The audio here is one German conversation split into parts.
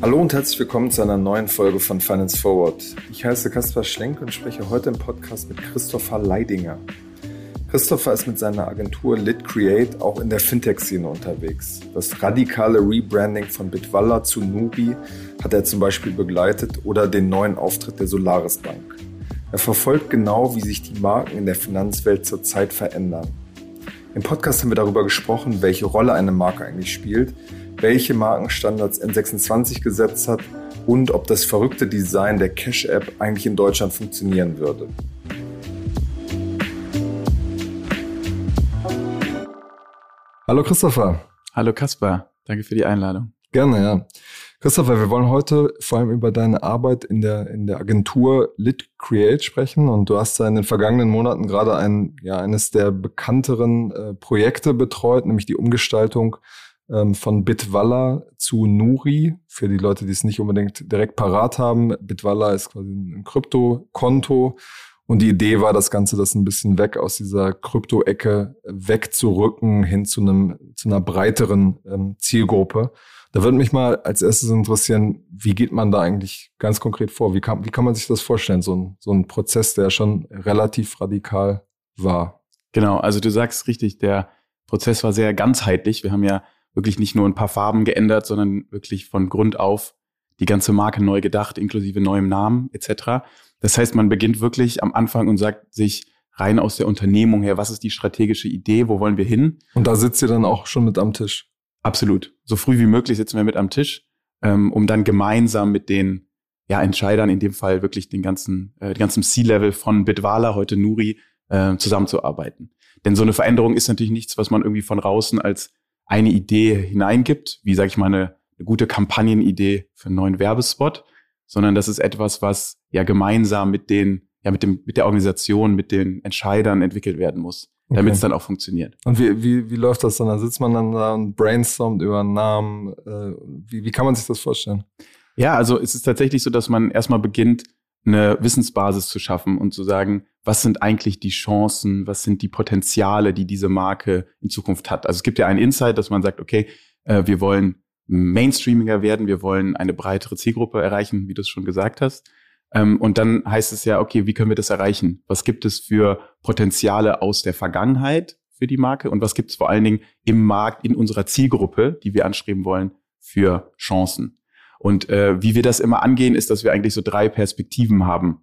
Hallo und herzlich willkommen zu einer neuen Folge von Finance Forward. Ich heiße Kaspar Schlenk und spreche heute im Podcast mit Christopher Leidinger. Christopher ist mit seiner Agentur Lit Create auch in der Fintech-Szene unterwegs. Das radikale Rebranding von Bitwalla zu Nubi hat er zum Beispiel begleitet oder den neuen Auftritt der Solaris Bank. Er verfolgt genau, wie sich die Marken in der Finanzwelt zurzeit verändern. Im Podcast haben wir darüber gesprochen, welche Rolle eine Marke eigentlich spielt, welche Markenstandards N26 gesetzt hat und ob das verrückte Design der Cash-App eigentlich in Deutschland funktionieren würde. Hallo Christopher. Hallo Kaspar, danke für die Einladung. Gerne, ja. Christopher, wir wollen heute vor allem über deine Arbeit in der, in der Agentur Lit Create sprechen. Und du hast ja in den vergangenen Monaten gerade ein, ja, eines der bekannteren äh, Projekte betreut, nämlich die Umgestaltung ähm, von Bitwalla zu Nuri. Für die Leute, die es nicht unbedingt direkt parat haben. Bitwalla ist quasi ein Kryptokonto. Und die Idee war, das Ganze das ein bisschen weg aus dieser Krypto-Ecke wegzurücken hin zu einem, zu einer breiteren ähm, Zielgruppe. Da würde mich mal als erstes interessieren, wie geht man da eigentlich ganz konkret vor? Wie kann, wie kann man sich das vorstellen? So ein, so ein Prozess, der schon relativ radikal war. Genau, also du sagst richtig, der Prozess war sehr ganzheitlich. Wir haben ja wirklich nicht nur ein paar Farben geändert, sondern wirklich von Grund auf die ganze Marke neu gedacht, inklusive neuem Namen etc. Das heißt, man beginnt wirklich am Anfang und sagt sich rein aus der Unternehmung her, was ist die strategische Idee, wo wollen wir hin? Und da sitzt ihr dann auch schon mit am Tisch. Absolut. So früh wie möglich sitzen wir mit am Tisch, ähm, um dann gemeinsam mit den ja, Entscheidern, in dem Fall wirklich den ganzen, äh, den ganzen C-Level von Bitwala, heute Nuri, äh, zusammenzuarbeiten. Denn so eine Veränderung ist natürlich nichts, was man irgendwie von draußen als eine Idee hineingibt, wie sage ich mal eine, eine gute Kampagnenidee für einen neuen Werbespot, sondern das ist etwas, was ja gemeinsam mit den ja mit dem mit der Organisation, mit den Entscheidern entwickelt werden muss. Damit es dann auch funktioniert. Und wie, wie, wie läuft das dann? Da sitzt man dann da und brainstormt über einen Namen. Äh, wie, wie kann man sich das vorstellen? Ja, also es ist tatsächlich so, dass man erstmal beginnt, eine Wissensbasis zu schaffen und zu sagen, was sind eigentlich die Chancen, was sind die Potenziale, die diese Marke in Zukunft hat. Also es gibt ja einen Insight, dass man sagt, okay, äh, wir wollen mainstreamiger werden, wir wollen eine breitere Zielgruppe erreichen, wie du es schon gesagt hast. Ähm, und dann heißt es ja, okay, wie können wir das erreichen? Was gibt es für Potenziale aus der Vergangenheit für die Marke und was gibt es vor allen Dingen im Markt, in unserer Zielgruppe, die wir anstreben wollen, für Chancen? Und äh, wie wir das immer angehen, ist, dass wir eigentlich so drei Perspektiven haben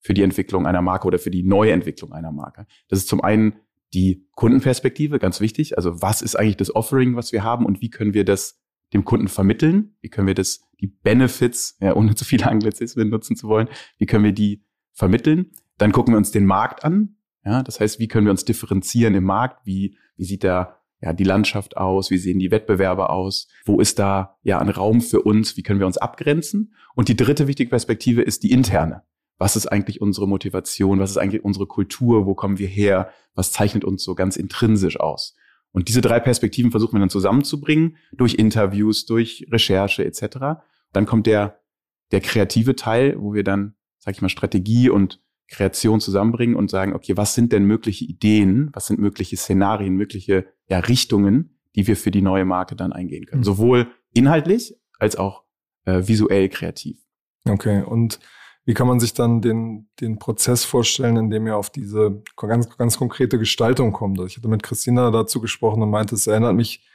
für die Entwicklung einer Marke oder für die Neuentwicklung einer Marke. Das ist zum einen die Kundenperspektive, ganz wichtig. Also was ist eigentlich das Offering, was wir haben und wie können wir das dem Kunden vermitteln? Wie können wir das, die Benefits, ja, ohne zu viele Anglizismen nutzen zu wollen, wie können wir die vermitteln? Dann gucken wir uns den Markt an. Ja, das heißt, wie können wir uns differenzieren im Markt? Wie, wie sieht der ja, die Landschaft aus? Wie sehen die Wettbewerber aus? Wo ist da ja ein Raum für uns? Wie können wir uns abgrenzen? Und die dritte wichtige Perspektive ist die interne. Was ist eigentlich unsere Motivation? Was ist eigentlich unsere Kultur? Wo kommen wir her? Was zeichnet uns so ganz intrinsisch aus? Und diese drei Perspektiven versuchen wir dann zusammenzubringen durch Interviews, durch Recherche etc. Dann kommt der, der kreative Teil, wo wir dann, sag ich mal, Strategie und Kreation zusammenbringen und sagen, okay, was sind denn mögliche Ideen, was sind mögliche Szenarien, mögliche ja, Richtungen, die wir für die neue Marke dann eingehen können. Mhm. Sowohl inhaltlich als auch äh, visuell kreativ. Okay, und wie kann man sich dann den, den Prozess vorstellen, in dem ihr auf diese ganz, ganz konkrete Gestaltung kommt? Also ich hatte mit Christina dazu gesprochen und meinte, es erinnert mich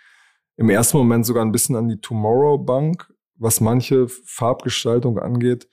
im ersten Moment sogar ein bisschen an die Tomorrow Bank, was manche Farbgestaltung angeht.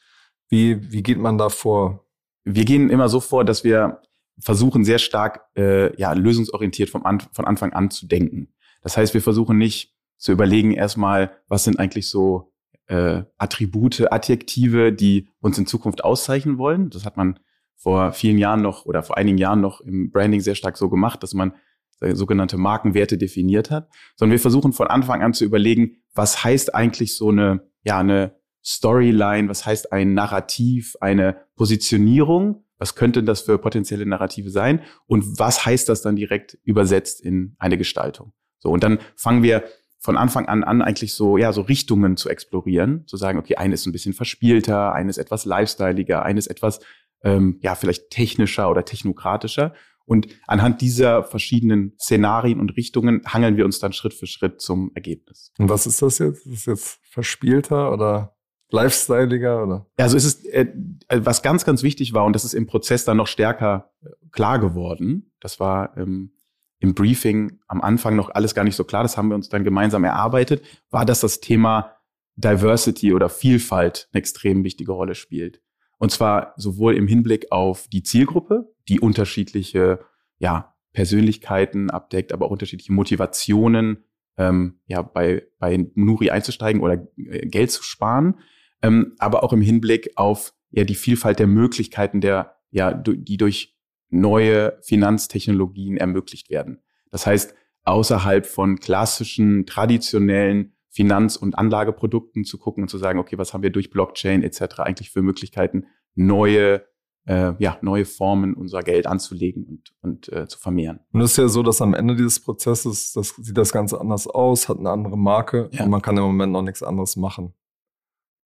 Wie, wie geht man da vor? wir gehen immer so vor, dass wir versuchen sehr stark äh, ja lösungsorientiert vom An von Anfang an zu denken. Das heißt, wir versuchen nicht zu überlegen erstmal, was sind eigentlich so äh, Attribute, Adjektive, die uns in Zukunft auszeichnen wollen. Das hat man vor vielen Jahren noch oder vor einigen Jahren noch im Branding sehr stark so gemacht, dass man sogenannte Markenwerte definiert hat, sondern wir versuchen von Anfang an zu überlegen, was heißt eigentlich so eine ja eine Storyline, was heißt ein Narrativ, eine Positionierung, was könnte das für potenzielle Narrative sein? Und was heißt das dann direkt übersetzt in eine Gestaltung. So und dann fangen wir von Anfang an an eigentlich so ja so Richtungen zu explorieren, zu sagen, okay, eine ist ein bisschen verspielter, eine ist etwas lifestyleiger, eine ist etwas ähm, ja vielleicht technischer oder technokratischer Und anhand dieser verschiedenen Szenarien und Richtungen hangeln wir uns dann Schritt für Schritt zum Ergebnis. Und was ist das jetzt? Ist das jetzt verspielter oder lifestyleiger oder? Also es ist, äh, was ganz, ganz wichtig war, und das ist im Prozess dann noch stärker äh, klar geworden, das war ähm, im Briefing am Anfang noch alles gar nicht so klar, das haben wir uns dann gemeinsam erarbeitet, war, dass das Thema Diversity oder Vielfalt eine extrem wichtige Rolle spielt. Und zwar sowohl im Hinblick auf die Zielgruppe, die unterschiedliche ja, Persönlichkeiten abdeckt, aber auch unterschiedliche Motivationen, ähm, ja, bei, bei Nuri einzusteigen oder äh, Geld zu sparen, ähm, aber auch im Hinblick auf ja die Vielfalt der Möglichkeiten der, ja, die durch neue Finanztechnologien ermöglicht werden. Das heißt, außerhalb von klassischen, traditionellen Finanz- und Anlageprodukten zu gucken und zu sagen, okay, was haben wir durch Blockchain etc. eigentlich für Möglichkeiten, neue äh, ja, neue Formen unser Geld anzulegen und, und äh, zu vermehren. Und es ist ja so, dass am Ende dieses Prozesses, das sieht das Ganze anders aus, hat eine andere Marke ja. und man kann im Moment noch nichts anderes machen.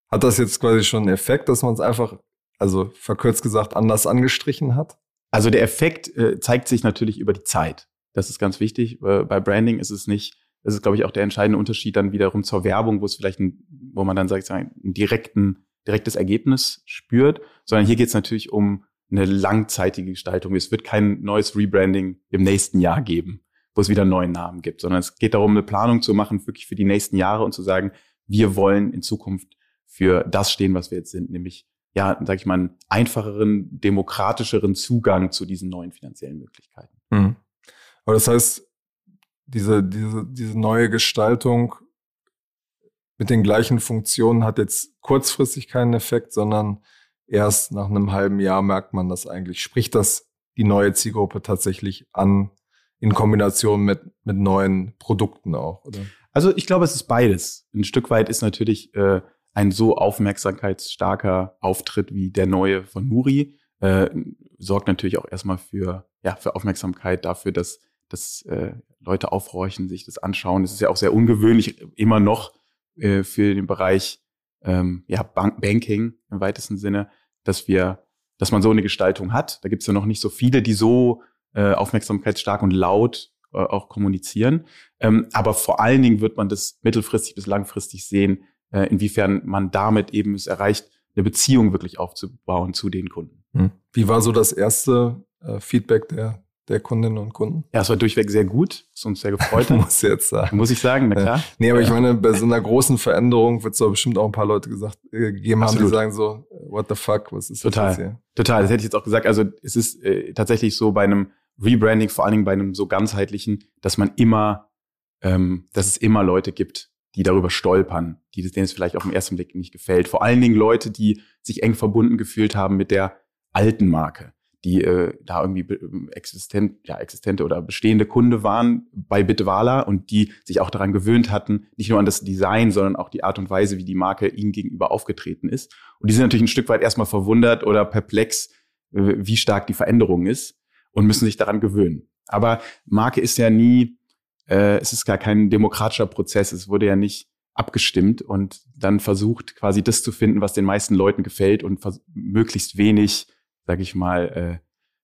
Hat das jetzt quasi schon einen Effekt, dass man es einfach, also verkürzt gesagt, anders angestrichen hat? Also der Effekt äh, zeigt sich natürlich über die Zeit. Das ist ganz wichtig. Bei Branding ist es nicht, das ist, glaube ich, auch der entscheidende Unterschied dann wiederum zur Werbung, wo es vielleicht, ein, wo man dann sagt, einen direkten direktes Ergebnis spürt, sondern hier geht es natürlich um eine langzeitige Gestaltung. Es wird kein neues Rebranding im nächsten Jahr geben, wo es wieder einen neuen Namen gibt, sondern es geht darum, eine Planung zu machen, wirklich für die nächsten Jahre und zu sagen, wir wollen in Zukunft für das stehen, was wir jetzt sind, nämlich ja, sag ich mal, einen einfacheren, demokratischeren Zugang zu diesen neuen finanziellen Möglichkeiten. Mhm. Aber das heißt, diese, diese, diese neue Gestaltung mit den gleichen Funktionen hat jetzt kurzfristig keinen Effekt, sondern erst nach einem halben Jahr merkt man das eigentlich. Spricht das die neue Zielgruppe tatsächlich an, in Kombination mit, mit neuen Produkten auch, oder? Also ich glaube, es ist beides. Ein Stück weit ist natürlich äh, ein so aufmerksamkeitsstarker Auftritt wie der neue von Nuri, äh, sorgt natürlich auch erstmal für, ja, für Aufmerksamkeit dafür, dass, dass äh, Leute aufhorchen, sich das anschauen. Es ist ja auch sehr ungewöhnlich, immer noch äh, für den Bereich ähm, ja, Bank Banking im weitesten Sinne, dass wir, dass man so eine Gestaltung hat. Da gibt es ja noch nicht so viele, die so äh, aufmerksamkeitsstark und laut äh, auch kommunizieren. Ähm, aber vor allen Dingen wird man das mittelfristig bis langfristig sehen, äh, inwiefern man damit eben es erreicht, eine Beziehung wirklich aufzubauen zu den Kunden. Hm. Wie war so das erste äh, Feedback der der Kundinnen und Kunden? Ja, es war durchweg sehr gut. Es uns sehr gefreut Muss jetzt sagen. Muss ich sagen, na klar. Nee, aber ich meine, bei so einer großen Veränderung wird es doch bestimmt auch ein paar Leute gesagt, äh, gegeben haben, die sagen so, what the fuck, was ist Total. das jetzt hier? Total, das hätte ich jetzt auch gesagt. Also es ist äh, tatsächlich so bei einem Rebranding, vor allen Dingen bei einem so ganzheitlichen, dass man immer, ähm, dass es immer Leute gibt, die darüber stolpern, die, denen es vielleicht auf den ersten Blick nicht gefällt. Vor allen Dingen Leute, die sich eng verbunden gefühlt haben mit der alten Marke die äh, da irgendwie existent, ja, existente oder bestehende Kunde waren bei Bitwala und die sich auch daran gewöhnt hatten, nicht nur an das Design, sondern auch die Art und Weise, wie die Marke ihnen gegenüber aufgetreten ist. Und die sind natürlich ein Stück weit erstmal verwundert oder perplex, äh, wie stark die Veränderung ist und müssen sich daran gewöhnen. Aber Marke ist ja nie, äh, es ist gar kein demokratischer Prozess. Es wurde ja nicht abgestimmt und dann versucht, quasi das zu finden, was den meisten Leuten gefällt und möglichst wenig sage ich mal,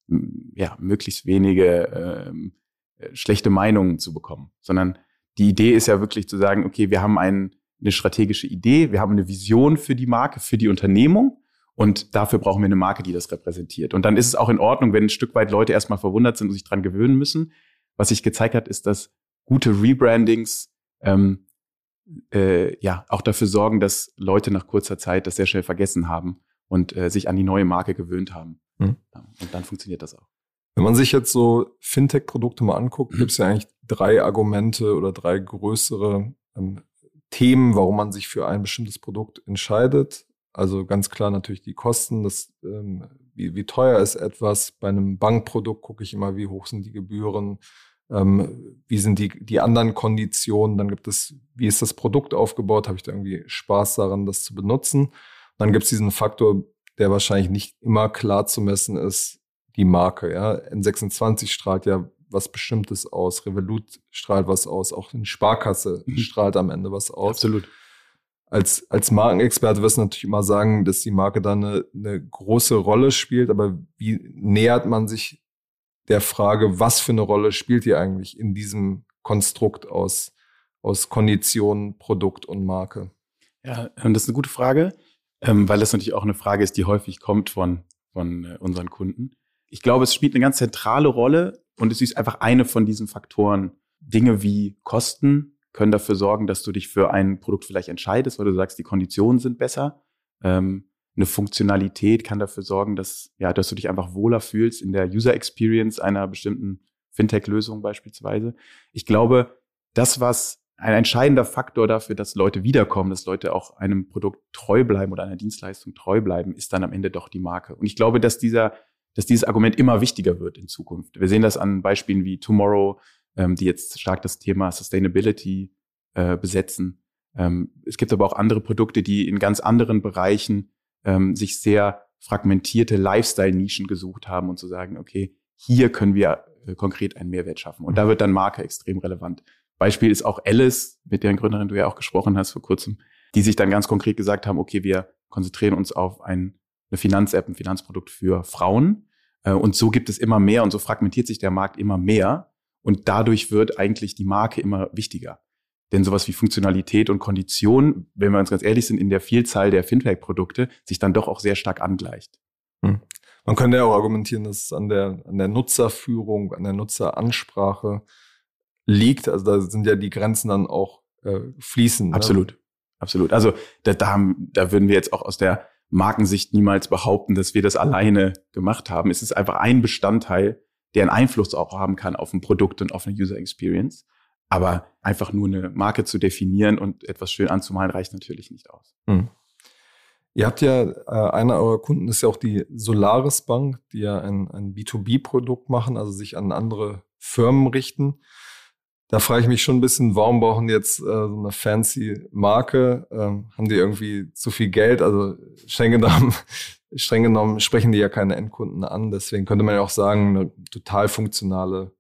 äh, ja, möglichst wenige ähm, äh, schlechte Meinungen zu bekommen, sondern die Idee ist ja wirklich zu sagen, okay, wir haben ein, eine strategische Idee, wir haben eine Vision für die Marke, für die Unternehmung und dafür brauchen wir eine Marke, die das repräsentiert. Und dann ist es auch in Ordnung, wenn ein Stück weit Leute erstmal verwundert sind und sich dran gewöhnen müssen. Was sich gezeigt hat, ist, dass gute Rebrandings ähm, äh, ja auch dafür sorgen, dass Leute nach kurzer Zeit das sehr schnell vergessen haben und äh, sich an die neue Marke gewöhnt haben. Mhm. Und dann funktioniert das auch. Wenn man sich jetzt so Fintech-Produkte mal anguckt, mhm. gibt es ja eigentlich drei Argumente oder drei größere ähm, Themen, warum man sich für ein bestimmtes Produkt entscheidet. Also ganz klar natürlich die Kosten, das, ähm, wie, wie teuer ist etwas. Bei einem Bankprodukt gucke ich immer, wie hoch sind die Gebühren, ähm, wie sind die, die anderen Konditionen. Dann gibt es, wie ist das Produkt aufgebaut, habe ich da irgendwie Spaß daran, das zu benutzen. Dann gibt es diesen Faktor, der wahrscheinlich nicht immer klar zu messen ist, die Marke. Ja? N26 strahlt ja was Bestimmtes aus, Revolut strahlt was aus, auch eine Sparkasse mhm. strahlt am Ende was aus. Absolut. Als, als Markenexperte wirst du natürlich immer sagen, dass die Marke da eine, eine große Rolle spielt, aber wie nähert man sich der Frage, was für eine Rolle spielt ihr eigentlich in diesem Konstrukt aus, aus Kondition, Produkt und Marke? Ja, das ist eine gute Frage, ähm, weil das natürlich auch eine Frage ist, die häufig kommt von, von äh, unseren Kunden. Ich glaube, es spielt eine ganz zentrale Rolle und es ist einfach eine von diesen Faktoren. Dinge wie Kosten können dafür sorgen, dass du dich für ein Produkt vielleicht entscheidest, weil du sagst, die Konditionen sind besser. Ähm, eine Funktionalität kann dafür sorgen, dass, ja, dass du dich einfach wohler fühlst in der User Experience einer bestimmten Fintech-Lösung beispielsweise. Ich glaube, das, was ein entscheidender Faktor dafür, dass Leute wiederkommen, dass Leute auch einem Produkt treu bleiben oder einer Dienstleistung treu bleiben, ist dann am Ende doch die Marke. Und ich glaube, dass dieser, dass dieses Argument immer wichtiger wird in Zukunft. Wir sehen das an Beispielen wie Tomorrow, ähm, die jetzt stark das Thema Sustainability äh, besetzen. Ähm, es gibt aber auch andere Produkte, die in ganz anderen Bereichen ähm, sich sehr fragmentierte Lifestyle-Nischen gesucht haben und zu sagen, okay, hier können wir äh, konkret einen Mehrwert schaffen. Und da mhm. wird dann Marke extrem relevant. Beispiel ist auch Alice, mit deren Gründerin du ja auch gesprochen hast vor kurzem, die sich dann ganz konkret gesagt haben, okay, wir konzentrieren uns auf ein, eine Finanz-App, ein Finanzprodukt für Frauen. Äh, und so gibt es immer mehr und so fragmentiert sich der Markt immer mehr. Und dadurch wird eigentlich die Marke immer wichtiger. Denn sowas wie Funktionalität und Kondition, wenn wir uns ganz ehrlich sind, in der Vielzahl der Fintech-Produkte sich dann doch auch sehr stark angleicht. Hm. Man könnte ja auch argumentieren, dass es an der, an der Nutzerführung, an der Nutzeransprache liegt. Also da sind ja die Grenzen dann auch äh, fließend. Ne? Absolut. Absolut. Also da, da, haben, da würden wir jetzt auch aus der Markensicht niemals behaupten, dass wir das alleine gemacht haben. Es ist einfach ein Bestandteil, der einen Einfluss auch haben kann auf ein Produkt und auf eine User Experience. Aber einfach nur eine Marke zu definieren und etwas schön anzumalen, reicht natürlich nicht aus. Hm. Ihr habt ja, äh, einer eurer Kunden ist ja auch die Solaris Bank, die ja ein, ein B2B-Produkt machen, also sich an andere Firmen richten. Da frage ich mich schon ein bisschen, warum brauchen die jetzt äh, so eine fancy Marke? Ähm, haben die irgendwie zu viel Geld? Also streng genommen, streng genommen sprechen die ja keine Endkunden an. Deswegen könnte man ja auch sagen, eine total funktionale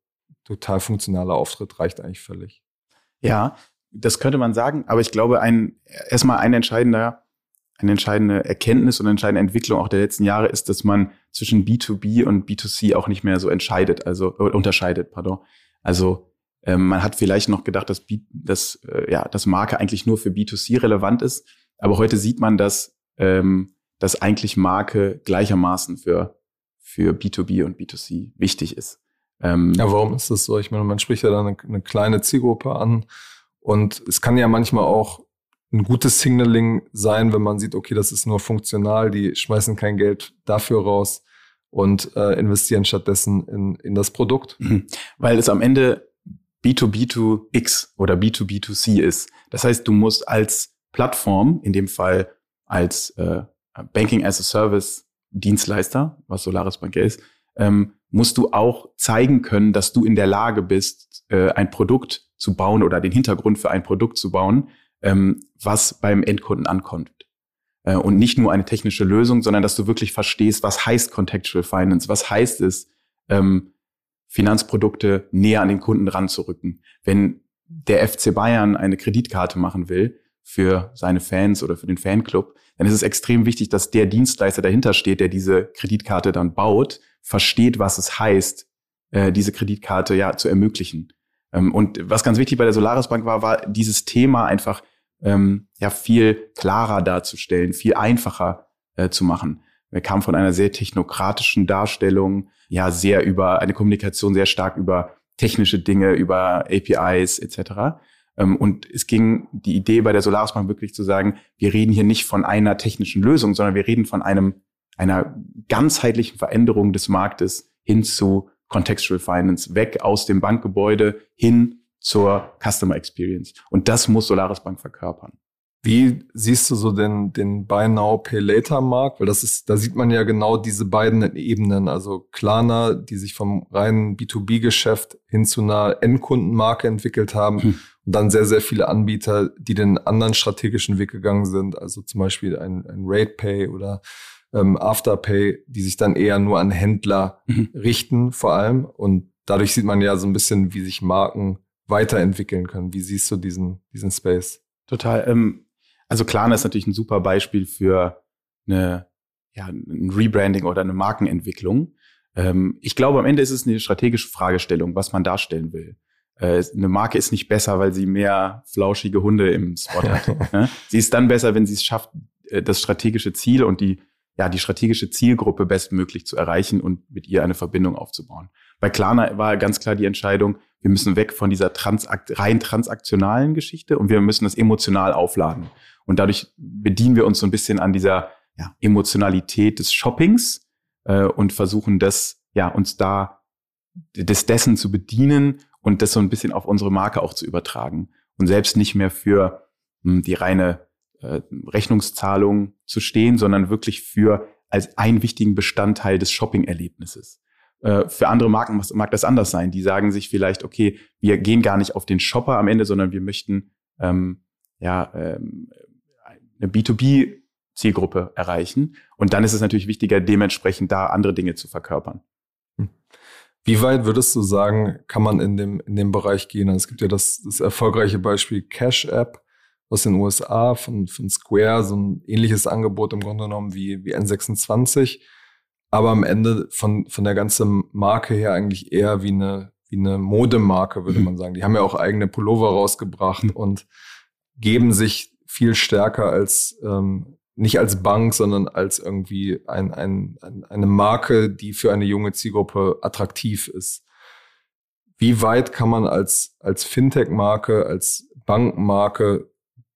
total funktionaler Auftritt reicht eigentlich völlig. Ja, das könnte man sagen, aber ich glaube, ein, erstmal ein entscheidender, eine entscheidende Erkenntnis und entscheidende Entwicklung auch der letzten Jahre ist, dass man zwischen B2B und B2C auch nicht mehr so entscheidet, also unterscheidet, pardon. Also ähm, man hat vielleicht noch gedacht, dass, B, dass, äh, ja, dass Marke eigentlich nur für B2C relevant ist, aber heute sieht man, dass, ähm, dass eigentlich Marke gleichermaßen für, für B2B und B2C wichtig ist. Ähm, ja, warum ist das so? Ich meine, man spricht ja dann eine, eine kleine Zielgruppe an und es kann ja manchmal auch ein gutes Signaling sein, wenn man sieht, okay, das ist nur funktional, die schmeißen kein Geld dafür raus und äh, investieren stattdessen in, in das Produkt. Mhm. Weil es am Ende B2B2X oder B2B2C ist. Das heißt, du musst als Plattform, in dem Fall als äh, Banking as a Service Dienstleister, was Solaris Bank ist, ähm, musst du auch zeigen können, dass du in der Lage bist, äh, ein Produkt zu bauen oder den Hintergrund für ein Produkt zu bauen, ähm, was beim Endkunden ankommt. Äh, und nicht nur eine technische Lösung, sondern dass du wirklich verstehst, was heißt Contextual Finance, was heißt es, ähm, Finanzprodukte näher an den Kunden ranzurücken. Wenn der FC Bayern eine Kreditkarte machen will für seine Fans oder für den Fanclub, dann ist es extrem wichtig, dass der Dienstleister dahinter steht, der diese Kreditkarte dann baut, versteht, was es heißt, äh, diese Kreditkarte ja zu ermöglichen. Ähm, und was ganz wichtig bei der Solaris Bank war, war dieses Thema einfach ähm, ja viel klarer darzustellen, viel einfacher äh, zu machen. Wir kamen von einer sehr technokratischen Darstellung, ja sehr über eine Kommunikation sehr stark über technische Dinge, über APIs etc. Ähm, und es ging die Idee bei der Solaris Bank wirklich zu sagen, wir reden hier nicht von einer technischen Lösung, sondern wir reden von einem einer ganzheitlichen Veränderung des Marktes hin zu Contextual Finance, weg aus dem Bankgebäude hin zur Customer Experience. Und das muss Solaris Bank verkörpern. Wie siehst du so den, den Buy Now, Pay Later Markt? Weil das ist, da sieht man ja genau diese beiden Ebenen. Also Klarna, die sich vom reinen B2B-Geschäft hin zu einer Endkundenmarke entwickelt haben. Hm. Und dann sehr, sehr viele Anbieter, die den anderen strategischen Weg gegangen sind. Also zum Beispiel ein, ein RatePay oder ähm, Afterpay, die sich dann eher nur an Händler mhm. richten, vor allem. Und dadurch sieht man ja so ein bisschen, wie sich Marken weiterentwickeln können. Wie siehst du diesen, diesen Space? Total. Ähm, also Klarna ist natürlich ein super Beispiel für eine, ja, ein Rebranding oder eine Markenentwicklung. Ähm, ich glaube, am Ende ist es eine strategische Fragestellung, was man darstellen will. Äh, eine Marke ist nicht besser, weil sie mehr flauschige Hunde im Spot hat. ne? Sie ist dann besser, wenn sie es schafft, äh, das strategische Ziel und die ja, die strategische Zielgruppe bestmöglich zu erreichen und mit ihr eine Verbindung aufzubauen. Bei Klarna war ganz klar die Entscheidung, wir müssen weg von dieser transakt rein transaktionalen Geschichte und wir müssen das emotional aufladen. Und dadurch bedienen wir uns so ein bisschen an dieser ja, Emotionalität des Shoppings äh, und versuchen das, ja, uns da des dessen zu bedienen und das so ein bisschen auf unsere Marke auch zu übertragen. Und selbst nicht mehr für mh, hm, die reine äh, Rechnungszahlung zu stehen, sondern wirklich für als einen wichtigen Bestandteil des Shopping-Erlebnisses. Äh, für andere Marken mag das anders sein. Die sagen sich vielleicht, okay, wir gehen gar nicht auf den Shopper am Ende, sondern wir möchten ähm, ja ähm, eine B2B-Zielgruppe erreichen. Und dann ist es natürlich wichtiger, dementsprechend da andere Dinge zu verkörpern. Hm. Wie weit würdest du sagen, kann man in dem, in dem Bereich gehen? Also es gibt ja das, das erfolgreiche Beispiel Cash App aus den USA von, von Square, so ein ähnliches Angebot im Grunde genommen wie, wie N26 aber am Ende von, von der ganzen Marke her eigentlich eher wie eine, wie eine Modemarke, würde mhm. man sagen. Die haben ja auch eigene Pullover rausgebracht mhm. und geben sich viel stärker als, ähm, nicht als Bank, sondern als irgendwie ein, ein, ein, eine Marke, die für eine junge Zielgruppe attraktiv ist. Wie weit kann man als, als Fintech-Marke, als Bankmarke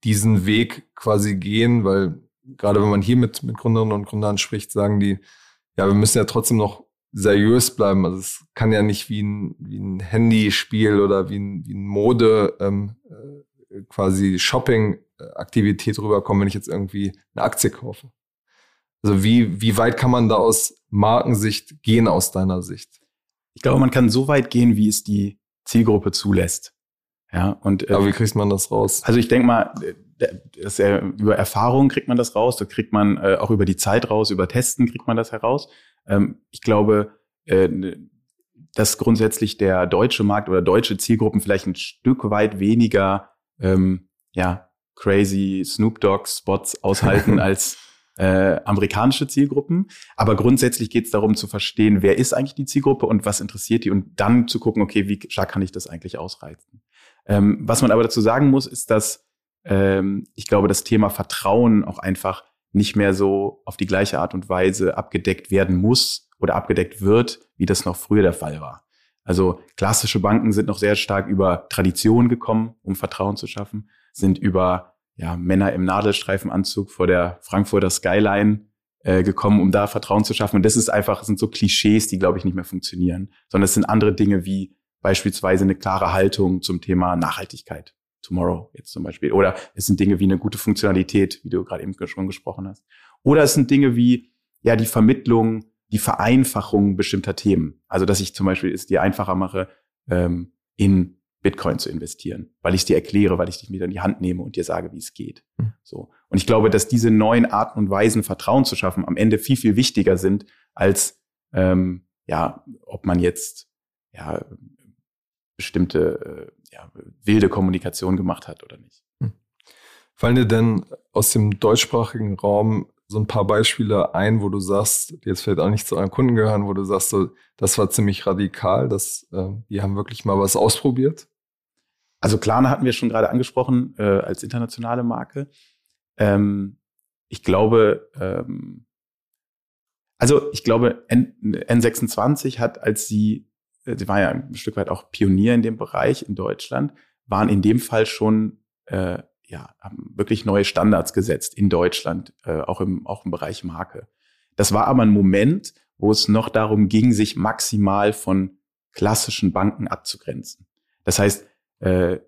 diesen Weg quasi gehen? Weil gerade wenn man hier mit, mit Gründerinnen und Gründern spricht, sagen die, ja, wir müssen ja trotzdem noch seriös bleiben. Also es kann ja nicht wie ein, wie ein Handyspiel oder wie ein, wie ein Mode ähm, äh, quasi Shopping-Aktivität rüberkommen, wenn ich jetzt irgendwie eine Aktie kaufe. Also wie, wie weit kann man da aus Markensicht gehen aus deiner Sicht? Ich glaube, man kann so weit gehen, wie es die Zielgruppe zulässt. Ja, und, äh, Aber wie kriegt man das raus? Also ich denke mal, das, äh, über Erfahrung kriegt man das raus, da kriegt man äh, auch über die Zeit raus, über Testen kriegt man das heraus. Ähm, ich glaube, äh, dass grundsätzlich der deutsche Markt oder deutsche Zielgruppen vielleicht ein Stück weit weniger ähm, ja, crazy Snoop Dogg Spots aushalten als äh, amerikanische Zielgruppen. Aber grundsätzlich geht es darum zu verstehen, wer ist eigentlich die Zielgruppe und was interessiert die und dann zu gucken, okay, wie stark kann ich das eigentlich ausreizen. Ähm, was man aber dazu sagen muss, ist, dass ähm, ich glaube, das Thema Vertrauen auch einfach nicht mehr so auf die gleiche Art und Weise abgedeckt werden muss oder abgedeckt wird, wie das noch früher der Fall war. Also klassische Banken sind noch sehr stark über Tradition gekommen, um Vertrauen zu schaffen, sind über ja, Männer im Nadelstreifenanzug vor der Frankfurter Skyline äh, gekommen, um da Vertrauen zu schaffen. Und das ist einfach, sind so Klischees, die, glaube ich, nicht mehr funktionieren, sondern es sind andere Dinge wie beispielsweise eine klare Haltung zum Thema Nachhaltigkeit. Tomorrow jetzt zum Beispiel. Oder es sind Dinge wie eine gute Funktionalität, wie du gerade eben schon gesprochen hast. Oder es sind Dinge wie, ja, die Vermittlung, die Vereinfachung bestimmter Themen. Also, dass ich zum Beispiel es dir einfacher mache, ähm, in Bitcoin zu investieren, weil ich es dir erkläre, weil ich dich mit in die Hand nehme und dir sage, wie es geht. Mhm. So. Und ich glaube, dass diese neuen Arten und Weisen, Vertrauen zu schaffen, am Ende viel, viel wichtiger sind, als ähm, ja, ob man jetzt ja bestimmte äh, ja, wilde Kommunikation gemacht hat oder nicht. Hm. Fallen dir denn aus dem deutschsprachigen Raum so ein paar Beispiele ein, wo du sagst, die jetzt vielleicht auch nicht zu einem Kunden gehören, wo du sagst, so, das war ziemlich radikal, dass äh, die haben wirklich mal was ausprobiert? Also Klarna hatten wir schon gerade angesprochen äh, als internationale Marke. Ähm, ich glaube, ähm, also ich glaube, N N26 hat, als sie sie war ja ein Stück weit auch Pionier in dem Bereich in Deutschland, waren in dem Fall schon äh, ja, haben wirklich neue Standards gesetzt in Deutschland, äh, auch, im, auch im Bereich Marke. Das war aber ein Moment, wo es noch darum ging, sich maximal von klassischen Banken abzugrenzen. Das heißt, äh,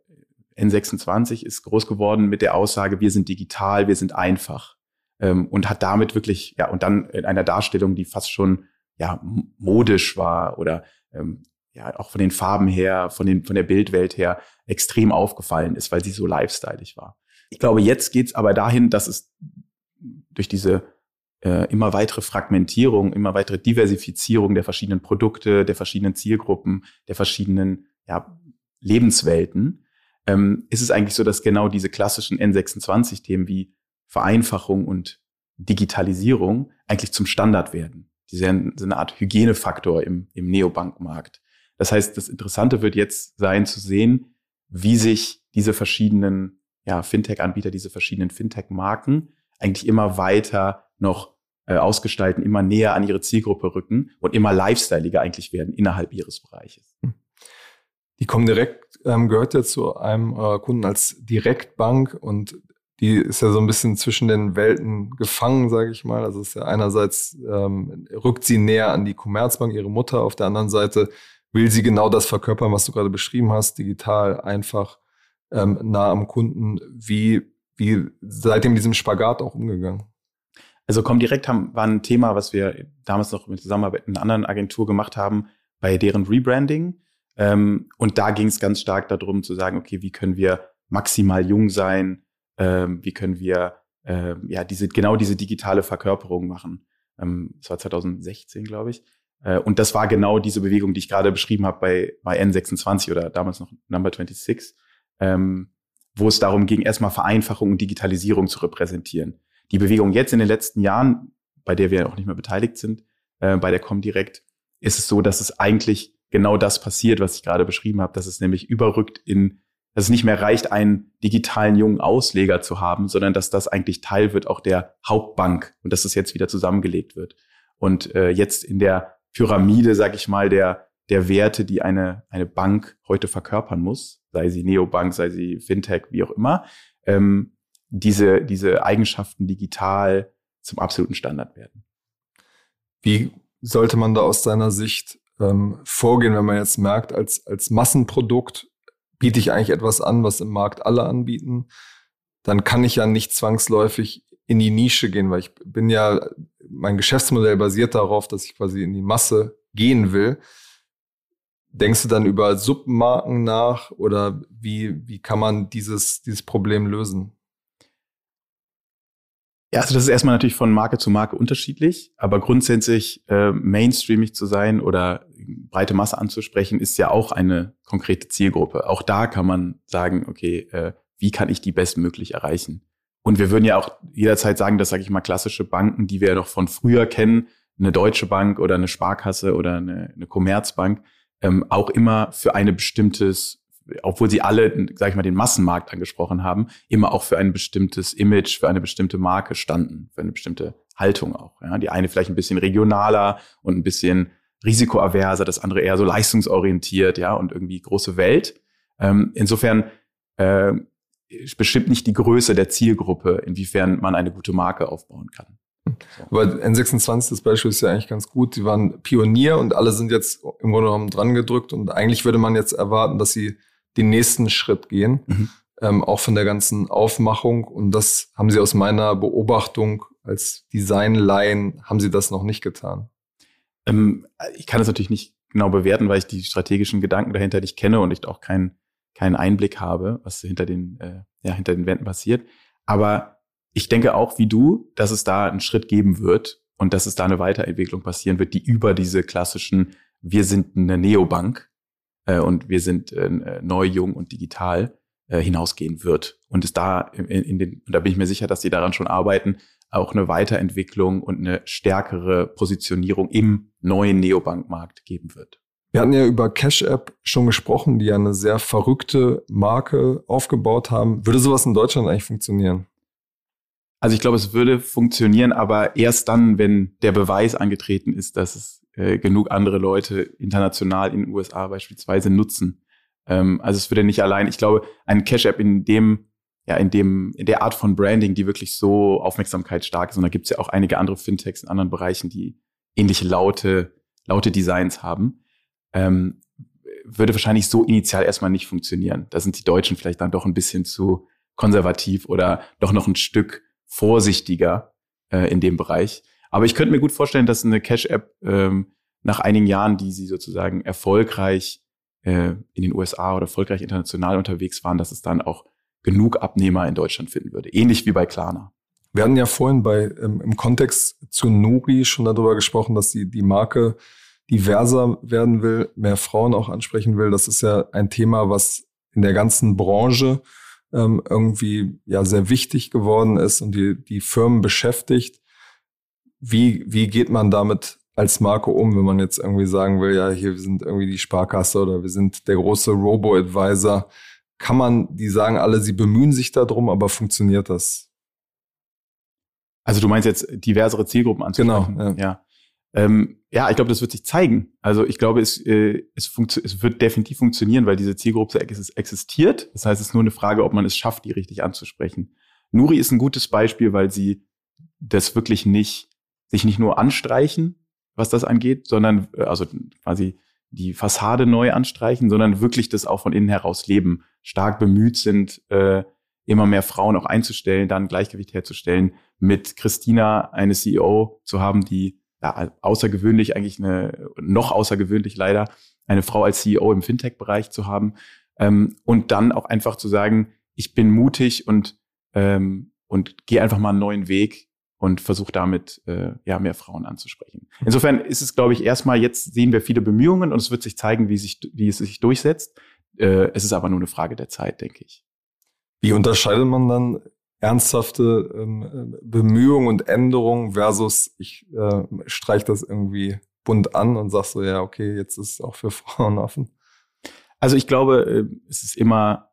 N26 ist groß geworden mit der Aussage, wir sind digital, wir sind einfach. Ähm, und hat damit wirklich, ja, und dann in einer Darstellung, die fast schon ja, modisch war oder ähm, ja auch von den Farben her, von, den, von der Bildwelt her extrem aufgefallen ist, weil sie so lifestyleig war. Ich glaube, jetzt geht's aber dahin, dass es durch diese äh, immer weitere Fragmentierung, immer weitere Diversifizierung der verschiedenen Produkte, der verschiedenen Zielgruppen, der verschiedenen ja, Lebenswelten, ähm, ist es eigentlich so, dass genau diese klassischen N26-Themen wie Vereinfachung und Digitalisierung eigentlich zum Standard werden die sind eine Art Hygienefaktor im, im Neobankmarkt. Das heißt, das Interessante wird jetzt sein zu sehen, wie sich diese verschiedenen ja, Fintech-Anbieter, diese verschiedenen Fintech-Marken eigentlich immer weiter noch äh, ausgestalten, immer näher an ihre Zielgruppe rücken und immer lifestyleiger eigentlich werden innerhalb ihres Bereiches. Hm. Die Comdirect ähm, gehört ja zu einem äh, Kunden als Direktbank und die ist ja so ein bisschen zwischen den Welten gefangen, sage ich mal. Also ist ja einerseits ähm, rückt sie näher an die Commerzbank, ihre Mutter, auf der anderen Seite will sie genau das verkörpern, was du gerade beschrieben hast, digital, einfach, ähm, nah am Kunden. Wie, wie seitdem diesem Spagat auch umgegangen? Also Comdirect haben, war ein Thema, was wir damals noch mit Zusammenarbeit in einer anderen Agentur gemacht haben, bei deren Rebranding. Ähm, und da ging es ganz stark darum zu sagen, okay, wie können wir maximal jung sein, ähm, wie können wir äh, ja diese genau diese digitale Verkörperung machen. Ähm, das war 2016, glaube ich. Äh, und das war genau diese Bewegung, die ich gerade beschrieben habe bei, bei N26 oder damals noch Number 26, ähm, wo es darum ging, erstmal Vereinfachung und Digitalisierung zu repräsentieren. Die Bewegung jetzt in den letzten Jahren, bei der wir auch nicht mehr beteiligt sind, äh, bei der Comdirect, ist es so, dass es eigentlich genau das passiert, was ich gerade beschrieben habe, dass es nämlich überrückt in dass es nicht mehr reicht, einen digitalen jungen Ausleger zu haben, sondern dass das eigentlich Teil wird auch der Hauptbank und dass das jetzt wieder zusammengelegt wird. Und äh, jetzt in der Pyramide, sag ich mal, der, der Werte, die eine, eine Bank heute verkörpern muss, sei sie Neobank, sei sie Fintech, wie auch immer, ähm, diese, diese Eigenschaften digital zum absoluten Standard werden. Wie sollte man da aus deiner Sicht ähm, vorgehen, wenn man jetzt merkt, als, als Massenprodukt biete ich eigentlich etwas an, was im Markt alle anbieten, dann kann ich ja nicht zwangsläufig in die Nische gehen, weil ich bin ja, mein Geschäftsmodell basiert darauf, dass ich quasi in die Masse gehen will. Denkst du dann über Submarken nach oder wie, wie kann man dieses, dieses Problem lösen? Ja, also das ist erstmal natürlich von Marke zu Marke unterschiedlich, aber grundsätzlich äh, mainstreamig zu sein oder breite Masse anzusprechen, ist ja auch eine konkrete Zielgruppe. Auch da kann man sagen, okay, äh, wie kann ich die bestmöglich erreichen? Und wir würden ja auch jederzeit sagen, dass, sage ich mal, klassische Banken, die wir noch von früher kennen, eine Deutsche Bank oder eine Sparkasse oder eine, eine Commerzbank, ähm, auch immer für eine bestimmtes obwohl sie alle, sag ich mal, den Massenmarkt angesprochen haben, immer auch für ein bestimmtes Image, für eine bestimmte Marke standen, für eine bestimmte Haltung auch. Ja. Die eine vielleicht ein bisschen regionaler und ein bisschen risikoaverser, das andere eher so leistungsorientiert, ja, und irgendwie große Welt. Ähm, insofern äh, bestimmt nicht die Größe der Zielgruppe, inwiefern man eine gute Marke aufbauen kann. So. Aber N26, das Beispiel ist ja eigentlich ganz gut. Sie waren Pionier und alle sind jetzt im Grunde genommen dran gedrückt und eigentlich würde man jetzt erwarten, dass sie den nächsten Schritt gehen, mhm. ähm, auch von der ganzen Aufmachung. Und das haben sie aus meiner Beobachtung als Designlaien, haben sie das noch nicht getan. Ähm, ich kann das natürlich nicht genau bewerten, weil ich die strategischen Gedanken dahinter nicht kenne und ich auch keinen keinen Einblick habe, was hinter den, äh, ja, hinter den Wänden passiert. Aber ich denke auch wie du, dass es da einen Schritt geben wird und dass es da eine Weiterentwicklung passieren wird, die über diese klassischen, wir sind eine Neobank, äh, und wir sind äh, neu, jung und digital äh, hinausgehen wird. Und es da in, in den, und da bin ich mir sicher, dass sie daran schon arbeiten, auch eine Weiterentwicklung und eine stärkere Positionierung im neuen Neobankmarkt geben wird. Wir hatten ja über Cash App schon gesprochen, die ja eine sehr verrückte Marke aufgebaut haben. Würde sowas in Deutschland eigentlich funktionieren? Also ich glaube, es würde funktionieren, aber erst dann, wenn der Beweis angetreten ist, dass es äh, genug andere Leute international in den USA beispielsweise nutzen. Ähm, also es würde nicht allein, ich glaube, ein Cash-App in dem, ja, in dem, in der Art von Branding, die wirklich so aufmerksamkeitsstark ist, und da gibt es ja auch einige andere Fintechs in anderen Bereichen, die ähnliche laute, laute Designs haben, ähm, würde wahrscheinlich so initial erstmal nicht funktionieren. Da sind die Deutschen vielleicht dann doch ein bisschen zu konservativ oder doch noch ein Stück vorsichtiger äh, in dem Bereich. Aber ich könnte mir gut vorstellen, dass eine Cash-App ähm, nach einigen Jahren, die sie sozusagen erfolgreich äh, in den USA oder erfolgreich international unterwegs waren, dass es dann auch genug Abnehmer in Deutschland finden würde. Ähnlich wie bei Klarna. Wir hatten ja vorhin bei ähm, im Kontext zu Nuri schon darüber gesprochen, dass die, die Marke diverser werden will, mehr Frauen auch ansprechen will. Das ist ja ein Thema, was in der ganzen Branche ähm, irgendwie ja sehr wichtig geworden ist und die, die Firmen beschäftigt. Wie, wie geht man damit als Marke um, wenn man jetzt irgendwie sagen will, ja, hier wir sind irgendwie die Sparkasse oder wir sind der große Robo-Advisor? Kann man, die sagen alle, sie bemühen sich darum, aber funktioniert das? Also du meinst jetzt diversere Zielgruppen anzusprechen? Genau. Ja, ja. Ähm, ja ich glaube, das wird sich zeigen. Also ich glaube, es, äh, es, es wird definitiv funktionieren, weil diese Zielgruppe existiert. Das heißt, es ist nur eine Frage, ob man es schafft, die richtig anzusprechen. Nuri ist ein gutes Beispiel, weil sie das wirklich nicht, sich nicht nur anstreichen, was das angeht, sondern äh, also quasi die Fassade neu anstreichen, sondern wirklich das auch von innen heraus leben, stark bemüht sind, äh, immer mehr Frauen auch einzustellen, dann Gleichgewicht herzustellen, mit Christina eine CEO zu haben, die ja, außergewöhnlich eigentlich eine, noch außergewöhnlich leider, eine Frau als CEO im Fintech-Bereich zu haben ähm, und dann auch einfach zu sagen, ich bin mutig und ähm, und gehe einfach mal einen neuen Weg und versuche damit äh, ja mehr Frauen anzusprechen. Insofern ist es, glaube ich, erstmal jetzt sehen wir viele Bemühungen und es wird sich zeigen, wie sich wie es sich durchsetzt. Äh, es ist aber nur eine Frage der Zeit, denke ich. Wie unterscheidet man dann ernsthafte ähm, Bemühungen und Änderungen versus ich äh, streich das irgendwie bunt an und sag so, ja, okay, jetzt ist es auch für Frauen offen? Also ich glaube, äh, es ist immer,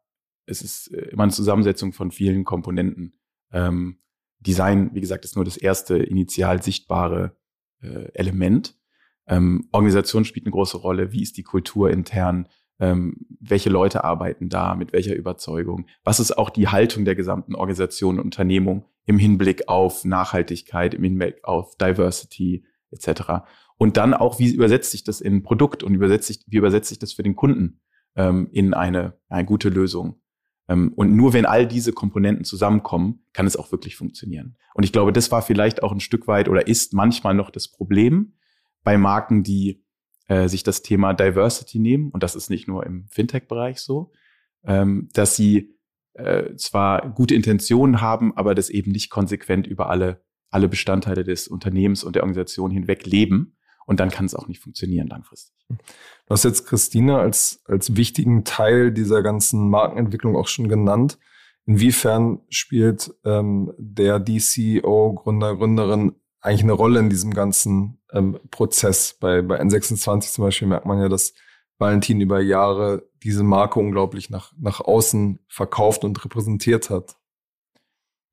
es ist äh, immer eine Zusammensetzung von vielen Komponenten. Ähm, Design, wie gesagt, ist nur das erste initial sichtbare äh, Element. Ähm, Organisation spielt eine große Rolle. Wie ist die Kultur intern? Ähm, welche Leute arbeiten da? Mit welcher Überzeugung? Was ist auch die Haltung der gesamten Organisation und Unternehmung im Hinblick auf Nachhaltigkeit, im Hinblick auf Diversity etc. Und dann auch, wie übersetzt sich das in ein Produkt und übersetzt sich, wie übersetzt sich das für den Kunden ähm, in eine, eine gute Lösung? Ähm, und nur wenn all diese Komponenten zusammenkommen, kann es auch wirklich funktionieren. Und ich glaube, das war vielleicht auch ein Stück weit oder ist manchmal noch das Problem bei Marken, die äh, sich das Thema Diversity nehmen. Und das ist nicht nur im Fintech-Bereich so, ähm, dass sie äh, zwar gute Intentionen haben, aber das eben nicht konsequent über alle, alle Bestandteile des Unternehmens und der Organisation hinweg leben. Und dann kann es auch nicht funktionieren langfristig. Du hast jetzt Christina als, als wichtigen Teil dieser ganzen Markenentwicklung auch schon genannt. Inwiefern spielt ähm, der DCO, Gründer, Gründerin eigentlich eine Rolle in diesem ganzen ähm, Prozess? Bei, bei N26 zum Beispiel merkt man ja, dass Valentin über Jahre diese Marke unglaublich nach, nach außen verkauft und repräsentiert hat.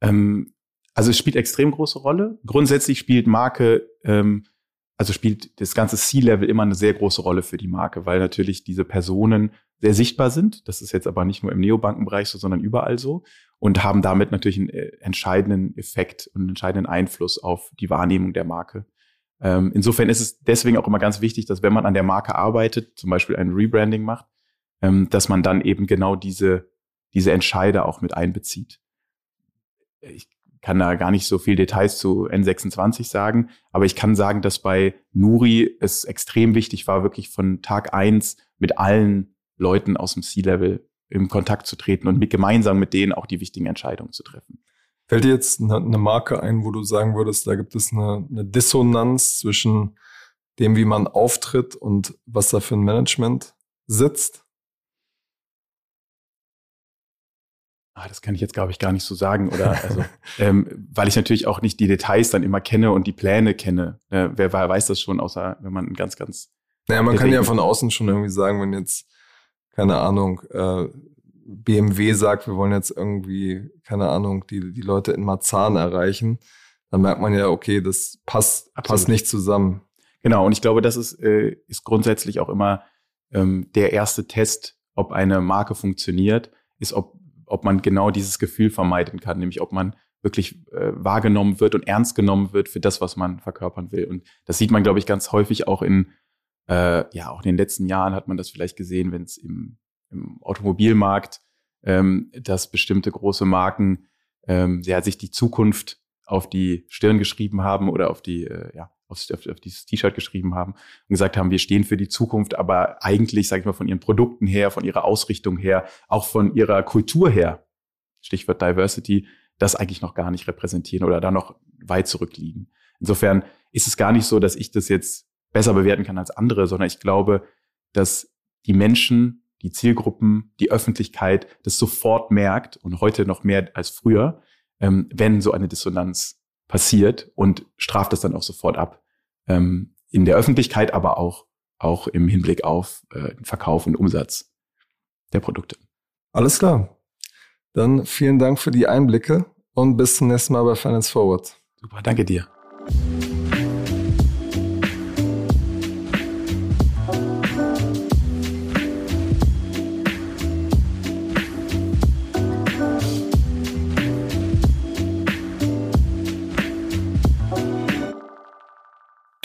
Ähm, also es spielt extrem große Rolle. Grundsätzlich spielt Marke ähm, also spielt das ganze C-Level immer eine sehr große Rolle für die Marke, weil natürlich diese Personen sehr sichtbar sind. Das ist jetzt aber nicht nur im Neobankenbereich so, sondern überall so und haben damit natürlich einen äh, entscheidenden Effekt und einen entscheidenden Einfluss auf die Wahrnehmung der Marke. Ähm, insofern ist es deswegen auch immer ganz wichtig, dass wenn man an der Marke arbeitet, zum Beispiel ein Rebranding macht, ähm, dass man dann eben genau diese, diese Entscheider auch mit einbezieht. Ich kann da gar nicht so viel Details zu N26 sagen, aber ich kann sagen, dass bei Nuri es extrem wichtig war, wirklich von Tag eins mit allen Leuten aus dem C-Level im Kontakt zu treten und mit, gemeinsam mit denen auch die wichtigen Entscheidungen zu treffen. Fällt dir jetzt eine, Marke ein, wo du sagen würdest, da gibt es eine, eine Dissonanz zwischen dem, wie man auftritt und was da für ein Management sitzt? Ah, das kann ich jetzt, glaube ich, gar nicht so sagen. Oder also, ähm, weil ich natürlich auch nicht die Details dann immer kenne und die Pläne kenne. Äh, wer weiß das schon, außer wenn man ganz, ganz. Naja, man kann ja von außen schon irgendwie sagen, wenn jetzt, keine Ahnung, äh, BMW sagt, wir wollen jetzt irgendwie, keine Ahnung, die, die Leute in Marzahn erreichen, dann merkt man ja, okay, das passt, passt nicht zusammen. Genau, und ich glaube, das ist, äh, ist grundsätzlich auch immer ähm, der erste Test, ob eine Marke funktioniert, ist, ob ob man genau dieses Gefühl vermeiden kann, nämlich ob man wirklich äh, wahrgenommen wird und ernst genommen wird für das, was man verkörpern will. Und das sieht man, glaube ich, ganz häufig auch in, äh, ja, auch in den letzten Jahren hat man das vielleicht gesehen, wenn es im, im Automobilmarkt, ähm, dass bestimmte große Marken ähm, ja, sich die Zukunft auf die Stirn geschrieben haben oder auf die, äh, ja, auf, auf, auf dieses T-Shirt geschrieben haben und gesagt haben, wir stehen für die Zukunft, aber eigentlich, sage ich mal, von ihren Produkten her, von ihrer Ausrichtung her, auch von ihrer Kultur her, Stichwort Diversity, das eigentlich noch gar nicht repräsentieren oder da noch weit zurückliegen. Insofern ist es gar nicht so, dass ich das jetzt besser bewerten kann als andere, sondern ich glaube, dass die Menschen, die Zielgruppen, die Öffentlichkeit das sofort merkt und heute noch mehr als früher, ähm, wenn so eine Dissonanz passiert und straft das dann auch sofort ab. Ähm, in der Öffentlichkeit, aber auch, auch im Hinblick auf äh, Verkauf und Umsatz der Produkte. Alles klar. Dann vielen Dank für die Einblicke und bis zum nächsten Mal bei Finance Forward. Super, danke dir.